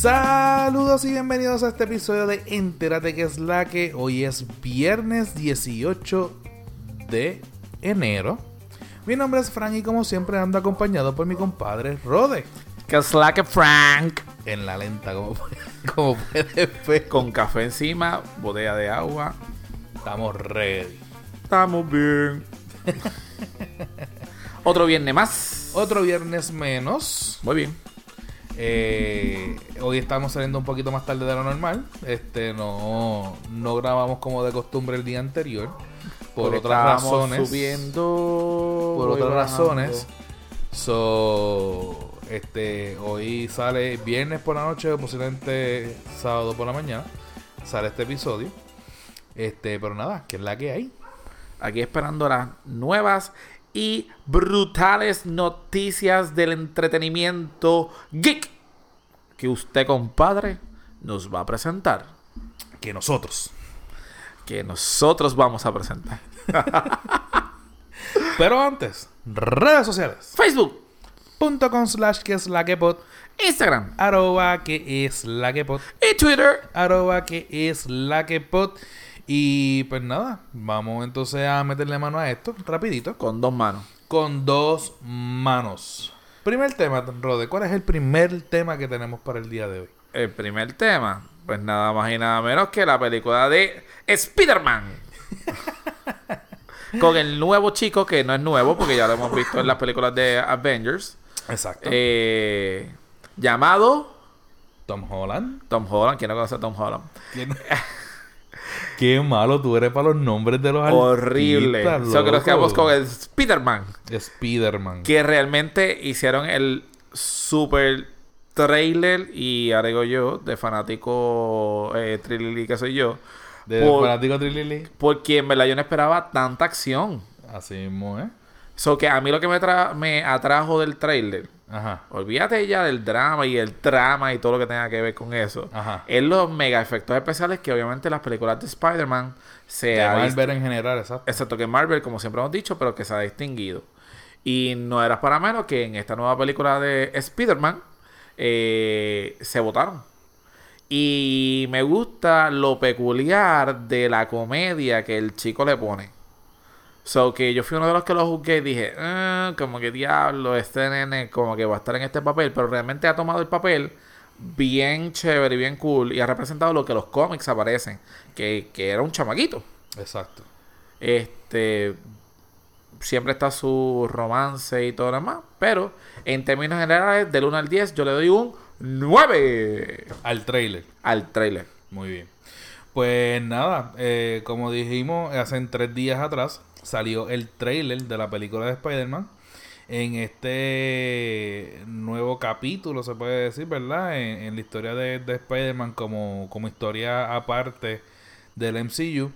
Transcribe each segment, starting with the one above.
Saludos y bienvenidos a este episodio de Entérate que es la que hoy es viernes 18 de enero. Mi nombre es Frank y como siempre ando acompañado por mi compadre Rode. Que es la que Frank. En la lenta, como, como puedes ver. Con café encima, botella de agua. Estamos ready. Estamos bien. Otro viernes más. Otro viernes menos. Muy bien. Eh, hoy estamos saliendo un poquito más tarde de lo normal. Este no, no grabamos como de costumbre el día anterior. Por Porque otras razones. Subiendo. Por otras bajando. razones. So, este, hoy sale viernes por la noche, posiblemente sábado por la mañana. Sale este episodio. Este, pero nada, que es la que hay. Aquí esperando las nuevas y brutales noticias del entretenimiento geek que usted, compadre, nos va a presentar. Que nosotros. Que nosotros vamos a presentar. Pero antes, redes sociales. Facebook, Punto com slash que es la que pod. Instagram Arroba que es la que pod. y Twitter. arroba que es la que pod. Y pues nada, vamos entonces a meterle mano a esto, rapidito, Con dos manos. con dos manos. Primer tema, Rode, ¿cuál es el primer tema que tenemos para el día de hoy? El primer tema, pues nada más y nada menos que la película de Spider-Man. Con el nuevo chico, que no es nuevo, porque ya lo hemos visto en las películas de Avengers. Exacto. eh, llamado Tom Holland. Tom Holland. ¿Quién no conoce a Tom Holland? ¿Quién- Qué malo tú eres para los nombres de los Horrible. artistas, So que nos quedamos con el Spider-Man. Spider-Man. Que realmente hicieron el super trailer y agrego yo, de fanático eh, Trilili que soy yo. De por- fanático Trilili. Porque en verdad yo no esperaba tanta acción. Así mismo, ¿eh? So que a mí lo que me, tra- me atrajo del trailer, Ajá. olvídate ya del drama y el trama y todo lo que tenga que ver con eso. Ajá. Es los mega efectos especiales que obviamente las películas de Spider-Man se De Marvel en general, exacto. Excepto que Marvel, como siempre hemos dicho, pero que se ha distinguido. Y no era para menos que en esta nueva película de Spider-Man eh, se votaron. Y me gusta lo peculiar de la comedia que el chico le pone. So que yo fui uno de los que lo juzgué y dije, "Ah, como que diablo, este nene como que va a estar en este papel, pero realmente ha tomado el papel bien chévere y bien cool y ha representado lo que los cómics aparecen, que, que era un chamaquito. Exacto. Este siempre está su romance y todo lo demás, pero en términos generales del 1 al 10 yo le doy un 9 Al trailer. al trailer. Muy bien. Pues nada, eh, como dijimos, hace tres días atrás salió el trailer de la película de Spider-Man. En este nuevo capítulo, se puede decir, ¿verdad? En, en la historia de, de Spider-Man como, como historia aparte del MCU.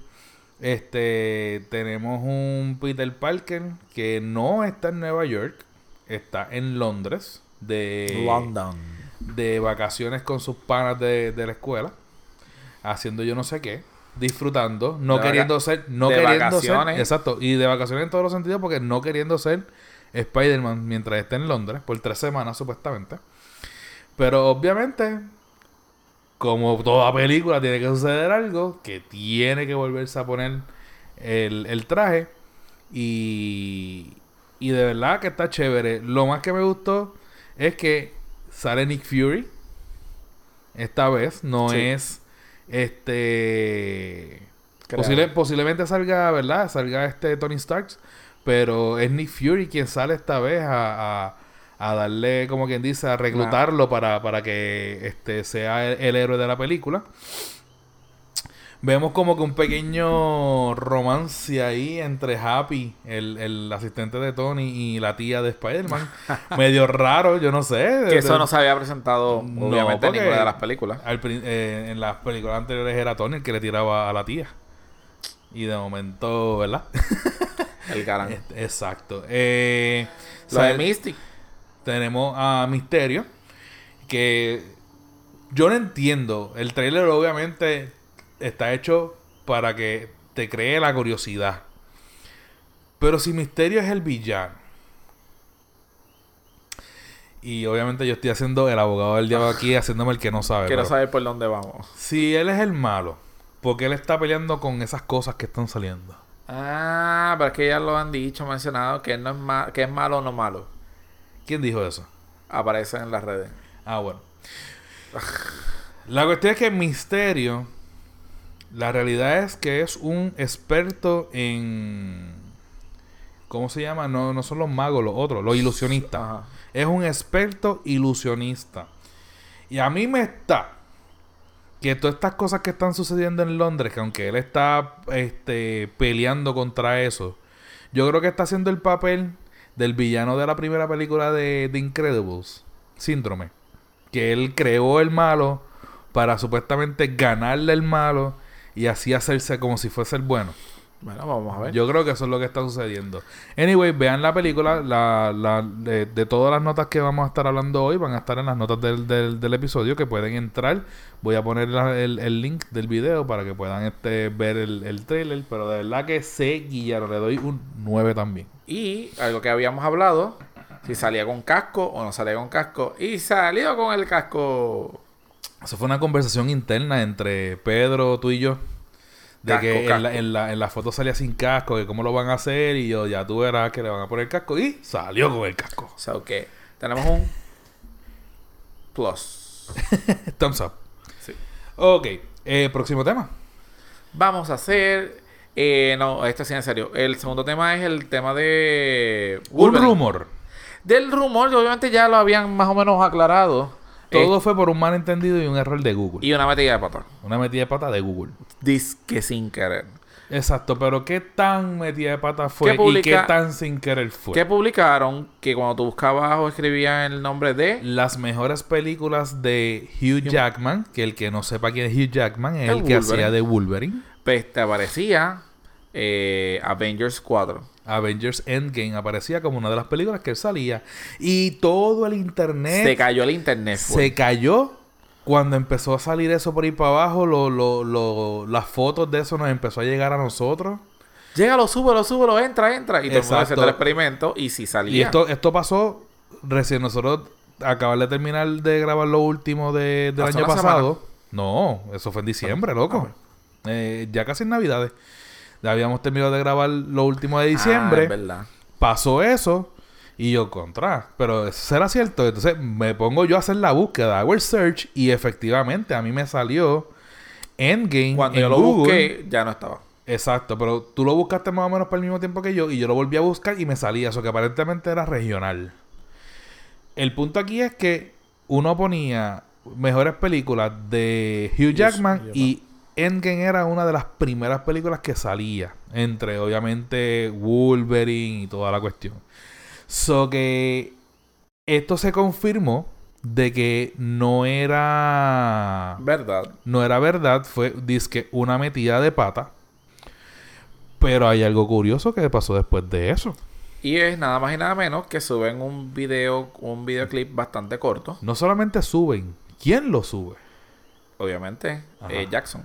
Este, tenemos un Peter Parker que no está en Nueva York, está en Londres. De, London. de vacaciones con sus panas de, de la escuela, haciendo yo no sé qué, disfrutando, no De queriendo ser, no de queriendo vacaciones. ser, exacto, y de vacaciones en todos los sentidos porque no queriendo ser Spider-Man mientras esté en Londres por tres semanas supuestamente. Pero obviamente, como toda película tiene que suceder algo que tiene que volverse a poner el, el traje y, y de verdad que está chévere. Lo más que me gustó es que sale Nick Fury. Esta vez no Sí. es este posible- posiblemente salga, ¿verdad? Salga este Tony Stark, pero es Nick Fury quien sale esta vez a, a- a darle, como quien dice, a reclutarlo para, para que este sea el, el héroe de la película. Vemos como que un pequeño romance ahí entre Happy, el, el asistente de Tony, y la tía de Spider-Man. Medio raro, yo no sé. Que eso no se había presentado No, obviamente en ninguna de las películas. Al eh, en las películas anteriores era Tony el que le tiraba a la tía. Y de momento, ¿verdad? El galán. Este, Exacto. Eh, Lo de Mystic. tenemos a Misterio. Que yo no entiendo. El trailer obviamente está hecho para que te cree la curiosidad. Pero si Misterio es el villano. Y obviamente yo estoy haciendo el abogado del diablo aquí, haciéndome el que no sabe. Quiero pero saber por dónde vamos. Si él es el malo, ¿por qué él está peleando con esas cosas que están saliendo? Ah, pero es que ya lo han dicho, mencionado, que no es ma- que es malo o no malo. ¿Quién dijo eso? Aparece en las redes. Ah, bueno. La cuestión es que Misterio, la realidad es que es un experto en... ¿Cómo se llama? No, no son los magos, los otros, los ilusionistas. Ajá. Es un experto ilusionista. Y a mí me está que todas estas cosas que están sucediendo en Londres, que aunque él está este, peleando contra eso, yo creo que está haciendo el papel del villano de la primera película de, de Incredibles, Síndrome. Que él creó el malo para supuestamente ganarle el malo y así hacerse como si fuese el bueno. Bueno, vamos a ver. Yo creo que eso es lo que está sucediendo. Anyway, vean la película. La, la- de, de todas las notas que vamos a estar hablando hoy, van a estar en las notas del, del, del episodio que pueden entrar. Voy a poner la- el, el link del video para que puedan este, ver el, el trailer. Pero de verdad que sé, Guillermo, le doy un 9 también. Y algo que habíamos hablado, si salía con casco o no salía con casco. Y salió con el casco. Eso fue una conversación interna entre Pedro, tú y yo. De Casco, que en la, en, la, en la foto salía sin casco, que cómo lo van a hacer. Y yo, ya tú verás que le van a poner casco. Y salió con el casco. O sea, que tenemos un plus. Thumbs up. Sí. Ok, eh, próximo tema. Vamos a hacer. eh, no, esto sí en serio. El segundo tema es el tema de. Un Wolverine. rumor. Del rumor, obviamente ya lo habían más o menos aclarado. Todo Eh, fue por un malentendido y un error de Google. y una metida de pata. Una metida de pata de Google. Dice que sin querer. Exacto, pero ¿qué tan metida de pata fue ¿Qué y qué tan sin querer fue? Que publicaron que cuando tú buscabas o escribías el nombre de. Las mejores películas de Hugh Jackman, que el que no sepa quién es Hugh Jackman es El el, que hacía de Wolverine. Pues te aparecía eh, Avengers 4. Avengers Endgame aparecía como una de las películas que él salía. Y todo el internet Se cayó el internet. fue. se cayó cuando empezó a salir eso por ahí para abajo. Lo, lo, lo- las fotos de eso nos empezó a llegar a nosotros. Llega, súbelo, súbelo, entra, entra. Y todo el mundo Exacto. haciendo el experimento. Y si salía. Y esto, esto pasó recién nosotros acabar de terminar de grabar lo último de- del Hace año pasado. No, eso fue en diciembre, loco. Eh, ya casi en Navidades. Habíamos terminado de grabar lo último de Ah, diciembre. es verdad. pasó eso y yo contra. Pero eso será cierto. Entonces me pongo yo a hacer la búsqueda, hago el search y efectivamente a mí me salió Endgame Cuando en yo lo Google. busqué, ya no estaba. Exacto, pero tú lo buscaste más o menos por el mismo tiempo que yo y yo lo volví a buscar y me salía eso que aparentemente era regional. El punto aquí es que uno ponía mejores películas de Hugh Jackman y Endgame era una de las primeras películas que salía entre obviamente Wolverine y toda la cuestión. So que esto se confirmó de que no era ¿Verdad? no era verdad, fue disque una metida de pata. Pero hay algo curioso que pasó después de eso. Y es nada más y nada menos que suben un video, un videoclip bastante corto. No solamente suben, ¿quién lo sube? Obviamente, eh, Jackson.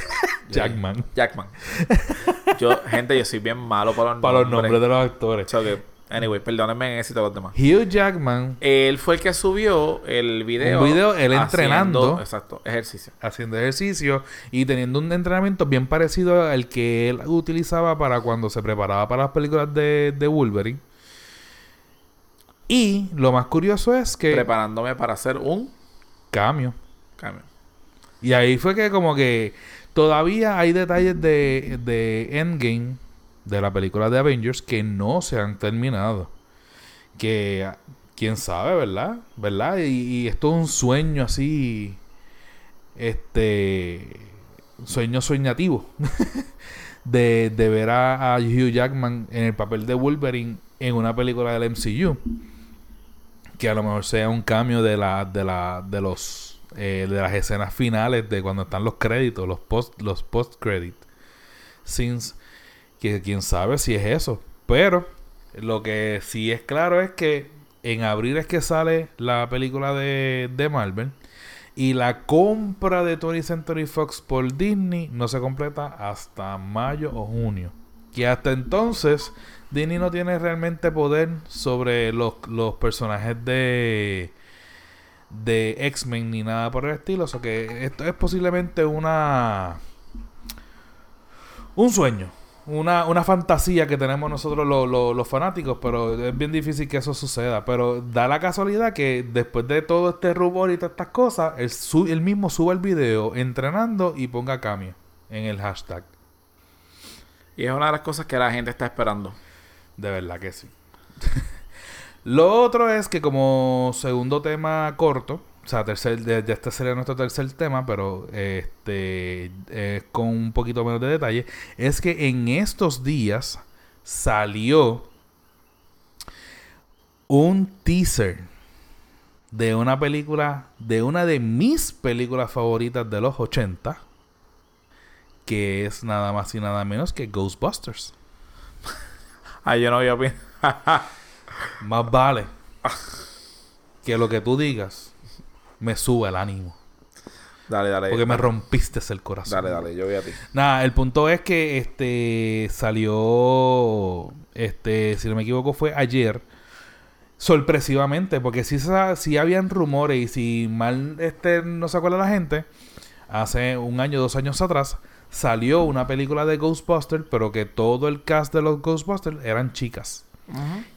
Jackman. Jackman. Yo, gente, yo soy bien malo para los Para los nombres. nombres de los actores. So que, anyway, perdónenme en éxito los demás. Hugh Jackman Él fue el que subió el video. Un video, él haciendo- entrenando. Exacto, ejercicio. haciendo ejercicio y teniendo un entrenamiento bien parecido al que él utilizaba para cuando se preparaba para las películas de, de Wolverine. Y lo más curioso es que Preparándome para hacer un cambio. cambio. Y ahí fue que como que todavía hay detalles de, de Endgame, de la película de Avengers, que no se han terminado. Que quién sabe, ¿verdad? ¿Verdad? Y, y esto es un sueño así, este, sueño soñativo, de, de ver a, a Hugh Jackman en el papel de Wolverine en una película del MCU. Que a lo mejor sea un cambio de la, de la, de los, eh, de las escenas finales de cuando están los créditos, los post, los post credit scenes, que quién sabe si es eso. Pero lo que sí es claro es que en abril es que sale la película de, de Marvel. Y la compra de 20th Century Fox por Disney no se completa hasta mayo o junio. que hasta entonces Disney no tiene realmente poder sobre los, los personajes de de X-Men ni nada por el estilo. O sea que esto es posiblemente una. Un sueño. Una, una fantasía que tenemos nosotros los, fanáticos, pero es bien difícil que eso suceda. Pero da la casualidad que después de todo este rumor y todas estas cosas, él, mismo sube el video entrenando y ponga cambio en el hashtag. Y es una de las cosas que la gente está esperando. De verdad que sí. Lo otro es que como segundo tema corto, o sea, tercer, ya este sería nuestro tercer tema, pero este con un poquito menos de detalle, es que en estos días salió un teaser de una película, de una de mis películas favoritas de los 80, que es nada más y nada menos que Ghostbusters. Ay, yo no voy a Más vale que lo que tú digas me sube el ánimo. Dale, dale. Porque me rompiste el corazón. Dale, dale, yo voy a ti. Nada, el punto es que este salió, este, si no me equivoco, fue ayer. Sorpresivamente, porque si, si habían rumores y si mal este no se acuerda la gente, hace un año, dos años atrás, salió una película de Ghostbusters, pero que todo el cast de los Ghostbusters eran chicas.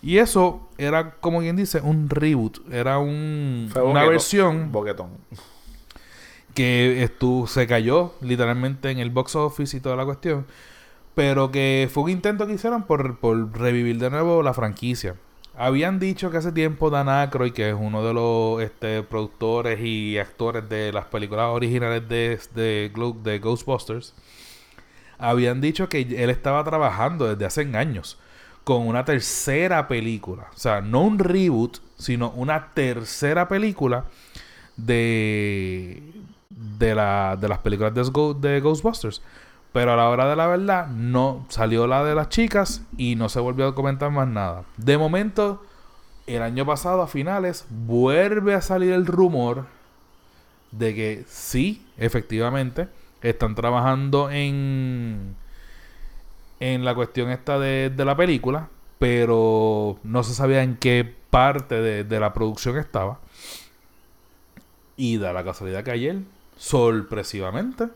Y eso era, como quien dice, un reboot. Era un, una versión. Boquetón. Que estuvo, se cayó literalmente en el box office y toda la cuestión. Pero que fue un intento que hicieron por, por revivir de nuevo la franquicia. Habían dicho que hace tiempo Dan Aykroyd, que es uno de los este, productores y actores de las películas originales de, de, de Ghostbusters, habían dicho que él estaba trabajando desde hace años con una tercera película. O sea, no un reboot, sino una tercera película de, de, la, de las películas de, de Ghostbusters. Pero a la hora de la verdad, no salió la de las chicas y no se volvió a comentar más nada. De momento, el año pasado, a finales, vuelve a salir el rumor de que sí, efectivamente, están trabajando en en la cuestión esta de, la película, pero no se sabía en qué parte de, la producción estaba. Y da la casualidad que ayer, sorpresivamente,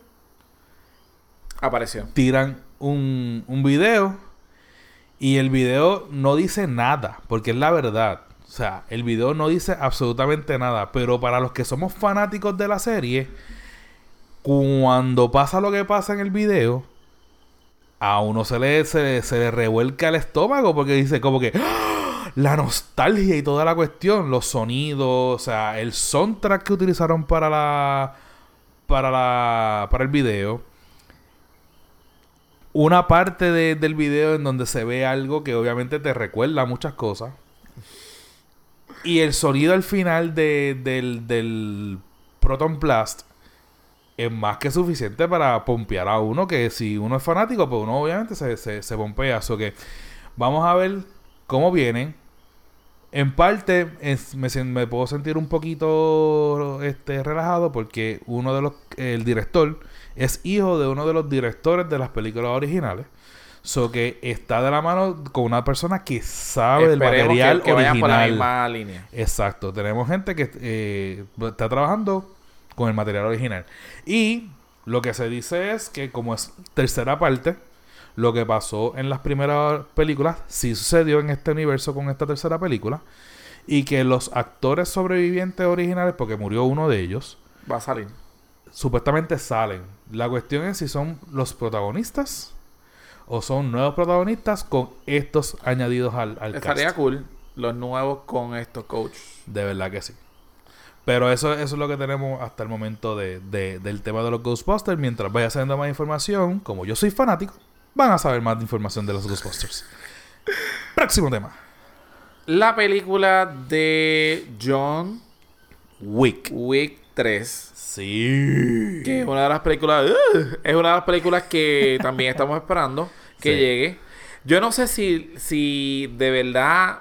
apareció. Tiran un, un video y el video no dice nada, porque es la verdad. O sea, el video no dice absolutamente nada, pero para los que somos fanáticos de la serie, cuando pasa lo que pasa en el video, a uno se le, se, le revuelca el estómago porque dice como que ¡Ah! la nostalgia y toda la cuestión, los sonidos, o sea, el soundtrack que utilizaron para la para la para el video. Una parte del video en donde se ve algo que obviamente te recuerda muchas cosas. Y el sonido al final de, del, del Proton Blast es más que suficiente para pompear a uno que si uno es fanático, pues uno obviamente se, se, se pompea. So que vamos a ver cómo vienen. En parte me, me, puedo sentir un poquito este, relajado porque uno de los, el director es hijo de uno de los directores de las películas originales. So que está de la mano con una persona que sabe del material que, original. por la misma línea. Exacto. Tenemos gente que eh, está trabajando con el material original. Y lo que se dice es que como es tercera parte, lo que pasó en las primeras películas sí sucedió en este universo con esta tercera película. Y que los actores sobrevivientes originales, porque murió uno de ellos, va a salir. Supuestamente salen. La cuestión es si son los protagonistas o son nuevos protagonistas con estos añadidos al, al Estaría cool los nuevos con estos coaches. De verdad que sí. Pero eso, eso es lo que tenemos hasta el momento de, del tema de los Ghostbusters. Mientras vaya saliendo más información, como yo soy fanático, van a saber más de información de los Ghostbusters. Próximo tema. La película de John Wick. Wick 3. Sí. Que es una de las películas. Uh, es una de las películas que también estamos esperando que llegue. Yo no sé si, si de verdad.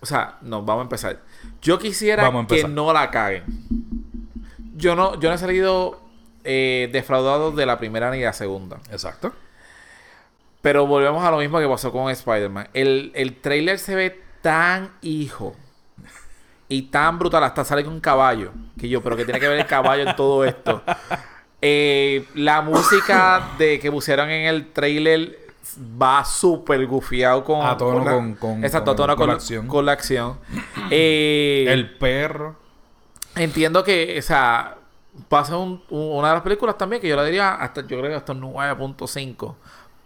O sea, no, vamos a empezar. Yo quisiera que no la caguen. Yo no, yo no he salido eh, defraudado de la primera ni de la segunda. Exacto. Pero volvemos a lo mismo que pasó con Spider-Man. El, el trailer se ve tan hijo y tan brutal, hasta sale con un caballo. Que yo, pero que tiene que ver el caballo en todo esto. Eh, la música de que pusieron en el trailer va súper gufiado con, A tono la- con- con- exacto, con- tono con con, la acción. con la acción. Eh, El perro. Entiendo que, o sea, pasa un- un- una de las películas también que yo la diría hasta, yo creo que hasta un 9.5.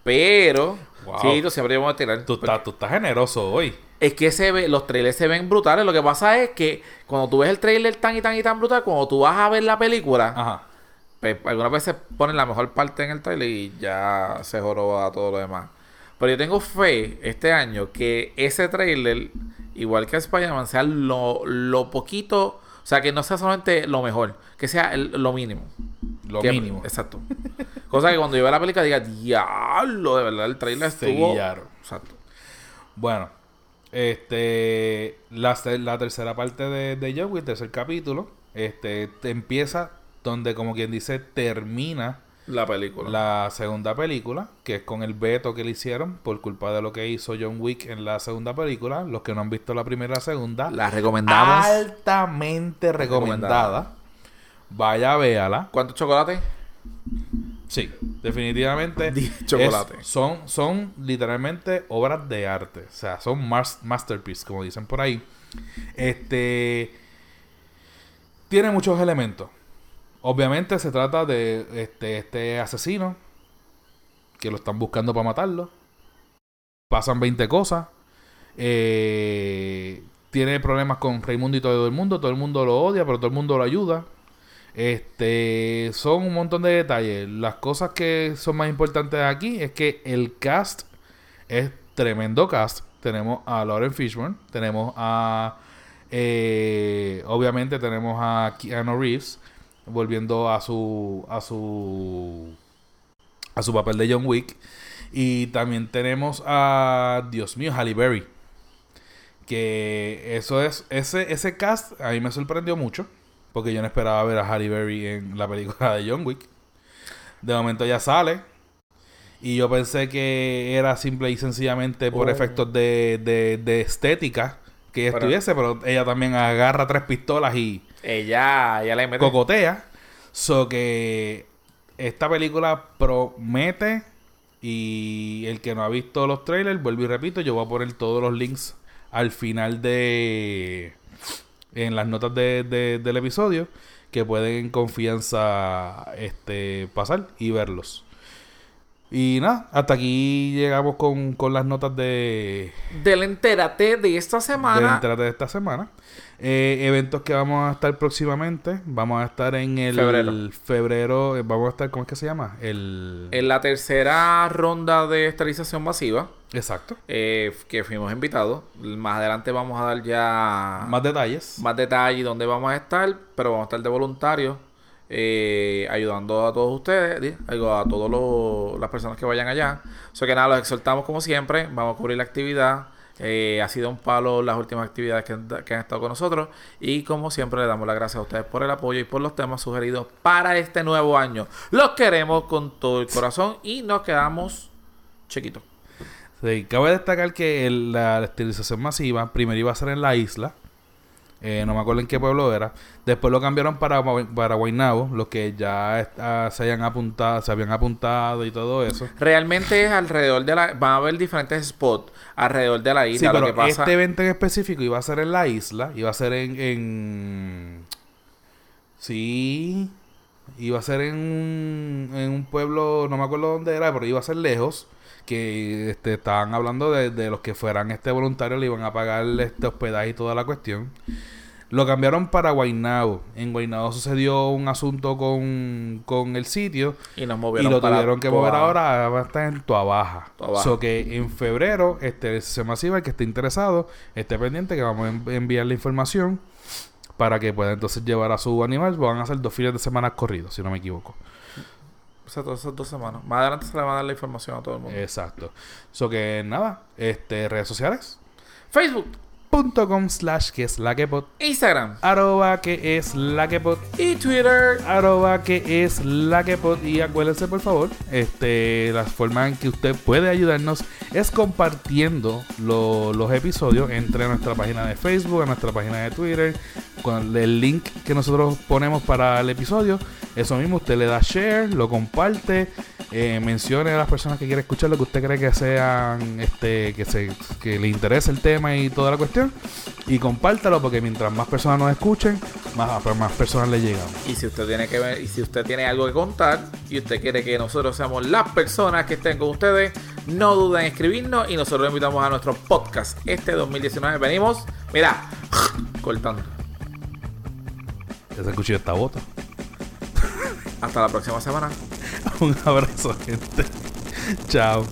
Pero, Wow. sí, tú siempre vamos a tirar. Tú estás, tú estás generoso hoy. Es que se ve, los trailers se ven brutales. Lo que pasa es que cuando tú ves el trailer tan y tan y tan brutal, cuando tú vas a ver la película, Ajá. Pues, algunas veces ponen la mejor parte en el trailer y ya se joroba todo lo demás. Pero yo tengo fe este año que ese trailer, igual que Spider-Man, sea lo, lo poquito, o sea, que no sea solamente lo mejor, que sea el- lo mínimo. Lo Que- mínimo. Exacto. Cosa que cuando yo vea la película diga, diablo, de verdad, el trailer Se estuvo... guiaron. Exacto. Bueno, este, la, la tercera parte de, de Wick, tercer capítulo, este, te empieza donde, como quien dice, termina La película. la segunda película, que es con el veto que le hicieron por culpa de lo que hizo John Wick en la segunda película. Los que no han visto la primera y la segunda, La recomendamos. altamente recomendada. Vaya, véala. ¿Cuántos chocolates? Sí, definitivamente. Chocolate. es- son, son literalmente obras de arte. O sea, son mas- masterpieces, como dicen por ahí. Este. Tiene muchos elementos. Obviamente se trata de este, este asesino. Que lo están buscando para matarlo. Pasan 20 cosas. Eh, tiene problemas con Raimundo y todo el mundo. Todo el mundo lo odia, pero todo el mundo lo ayuda. Este, son un montón de detalles. Las cosas que son más importantes aquí es que el cast es tremendo cast. Tenemos a Lauren Fishburne, tenemos a, eh, obviamente tenemos a Keanu Reeves volviendo a su, a su, a su papel de John Wick. Y también tenemos a, Dios mío, Halle Berry. Que eso es, ese, ese cast a mí me sorprendió mucho. Porque yo no esperaba ver a Halle Berry en la película de John Wick. De momento ya sale. Y yo pensé que era simple y sencillamente por Oh. efectos de, de, de estética que ella estuviese. Pero ella también agarra tres pistolas y Ella, ella le mete. cocotea. So que esta película promete. Y el que no ha visto los trailers, vuelvo y repito, yo voy a poner todos los links al final de. En las notas de, de- del episodio. Que pueden en confianza este, pasar y verlos. Y nada, hasta aquí llegamos con, con las notas de, Del entérate de esta semana. Entérate de esta semana. Eh, eventos que vamos a estar próximamente. Vamos a estar en el Febrero. febrero, eh, vamos a estar, ¿cómo es que se llama? El... En la tercera ronda de esterilización masiva, Exacto. eh, que fuimos invitados. Más adelante vamos a dar ya Más detalles. más detalle dónde vamos a estar, pero vamos a estar de voluntarios, eh, ayudando a todos ustedes, di- digo, a todas las personas que vayan allá. O sea que nada, los exhortamos como siempre, vamos a cubrir la actividad. Eh, ha sido un palo las últimas actividades que, han- estado con nosotros y como siempre le damos las gracias a ustedes por el apoyo y por los temas sugeridos para este nuevo año. Los queremos con todo el corazón y nos quedamos chiquitos. Cabe destacar que la esterilización masiva primero iba a ser en la isla. Eh, no me acuerdo en qué pueblo era. Después lo cambiaron para, para Guaynabo, los que ya está- se, hayan apuntado, se habían apuntado y todo eso. Realmente es alrededor de la... Van a haber diferentes spots alrededor de la Sí, isla. lo pero que pasa... este evento en específico iba a ser en la isla, iba a ser en, en... Sí, iba a ser en un, en un pueblo, no me acuerdo dónde era, pero iba a ser lejos, que este, estaban hablando de, de los que fueran este voluntario, le iban a pagar este hospedaje y toda la cuestión. Lo cambiaron para Guaynabo. En Guaynabo sucedió un asunto con, con el sitio Y nos y movieron lo para tuvieron que mover ahora va a estar en Toa Baja. Toa Baja. So que en febrero, este se masiva, el que esté interesado, esté pendiente que vamos a en- enviar la información para que pueda entonces llevar a su animal. Van a ser dos fines de semana corridos, si no me equivoco. O sea, todas esas dos semanas. Más adelante se le va a dar la información a todo el mundo. Exacto. So que nada, este redes sociales. Facebook, facebook.com slash que es la que pod, Instagram arroba que es la que pod, y Twitter. arroba que es la que pod y acuérdense por favor, este, la forma en que usted puede ayudarnos es compartiendo lo- los episodios entre nuestra página de Facebook, a nuestra página de Twitter, con el link que nosotros ponemos para el episodio, eso mismo usted le da share, lo comparte, eh, mencione a las personas que quiere escuchar lo que usted cree que sean, este, que se, que le interese el tema y toda la cuestión, y compártalo porque mientras más personas nos escuchen, más, más personas le llegan. Y si usted tiene que ver, y si usted tiene algo que contar y usted quiere que nosotros seamos las personas que estén con ustedes, no duden en escribirnos y nosotros lo invitamos a nuestro podcast. Este 2019 venimos, mira, cortando. Ya se escuchó esta bota. Hasta la próxima semana. Un abrazo, gente. Chao.